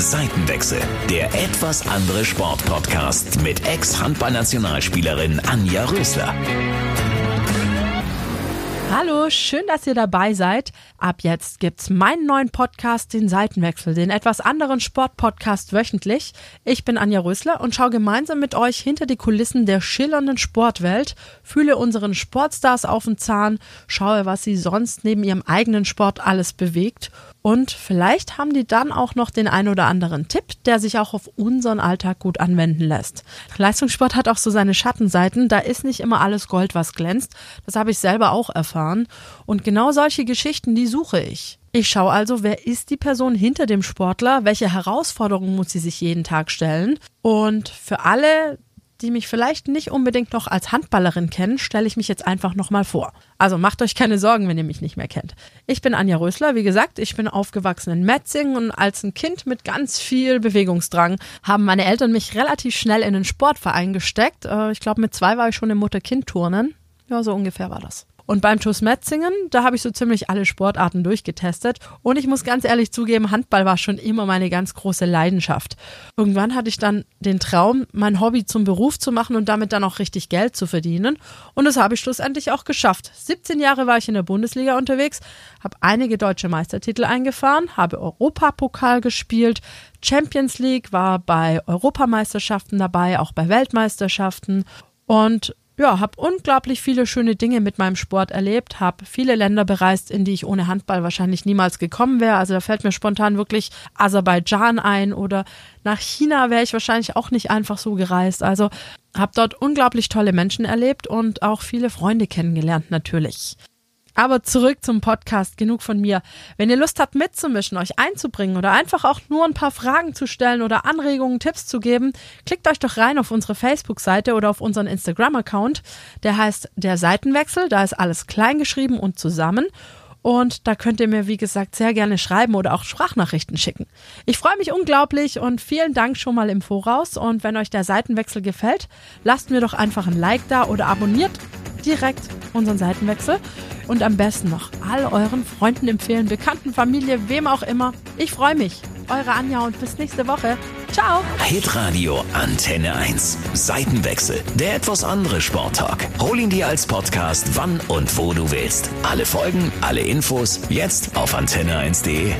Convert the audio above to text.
Seitenwechsel, der etwas andere Sportpodcast mit Ex-Handballnationalspielerin Anja Rösler. Hallo, schön, dass ihr dabei seid. Ab jetzt gibt's meinen neuen Podcast, den Seitenwechsel, den etwas anderen Sportpodcast wöchentlich. Ich bin Anja Rösler und schaue gemeinsam mit euch hinter die Kulissen der schillernden Sportwelt, fühle unseren Sportstars auf den Zahn, schaue, was sie sonst neben ihrem eigenen Sport alles bewegt und vielleicht haben die dann auch noch den ein oder anderen Tipp, der sich auch auf unseren Alltag gut anwenden lässt. Leistungssport hat auch so seine Schattenseiten. Da ist nicht immer alles Gold, was glänzt. Das habe ich selber auch erfahren. Und genau solche Geschichten, die suche ich. Ich schaue also, wer ist die Person hinter dem Sportler? Welche Herausforderungen muss sie sich jeden Tag stellen? Und für alle, die mich vielleicht nicht unbedingt noch als Handballerin kennen, stelle ich mich jetzt einfach nochmal vor. Also macht euch keine Sorgen, wenn ihr mich nicht mehr kennt. Ich bin Anja Rösler, wie gesagt, ich bin aufgewachsen in Metzingen und als ein Kind mit ganz viel Bewegungsdrang haben meine Eltern mich relativ schnell in den Sportverein gesteckt. Äh, ich glaube, mit zwei war ich schon im Mutter-Kind-Turnen. Ja, so ungefähr war das. Und beim TuS Metzingen, da habe ich so ziemlich alle Sportarten durchgetestet. Und ich muss ganz ehrlich zugeben, Handball war schon immer meine ganz große Leidenschaft. Irgendwann hatte ich dann den Traum, mein Hobby zum Beruf zu machen und damit dann auch richtig Geld zu verdienen. Und das habe ich schlussendlich auch geschafft. 17 Jahre war ich in der Bundesliga unterwegs, habe einige deutsche Meistertitel eingefahren, habe Europapokal gespielt, Champions League war bei Europameisterschaften dabei, auch bei Weltmeisterschaften. Und ja, habe unglaublich viele schöne Dinge mit meinem Sport erlebt, habe viele Länder bereist, in die ich ohne Handball wahrscheinlich niemals gekommen wäre. Also da fällt mir spontan wirklich Aserbaidschan ein oder nach China wäre ich wahrscheinlich auch nicht einfach so gereist. Also habe dort unglaublich tolle Menschen erlebt und auch viele Freunde kennengelernt natürlich. Aber zurück zum Podcast. Genug von mir. Wenn ihr Lust habt mitzumischen, euch einzubringen oder einfach auch nur ein paar Fragen zu stellen oder Anregungen, Tipps zu geben, klickt euch doch rein auf unsere Facebook-Seite oder auf unseren Instagram-Account. Der heißt Der Seitenwechsel. Da ist alles kleingeschrieben und zusammen. Und da könnt ihr mir, wie gesagt, sehr gerne schreiben oder auch Sprachnachrichten schicken. Ich freue mich unglaublich und vielen Dank schon mal im Voraus. Und wenn euch der Seitenwechsel gefällt, lasst mir doch einfach ein Like da oder abonniert direkt unseren Seitenwechsel und am besten noch all euren Freunden empfehlen, Bekannten, Familie, wem auch immer. Ich freue mich. Eure Anja und bis nächste Woche. Ciao. Hitradio Antenne 1. Seitenwechsel. Der etwas andere Sporttalk. Hol ihn dir als Podcast, wann und wo du willst. Alle Folgen, alle Infos, jetzt auf antenne1.de.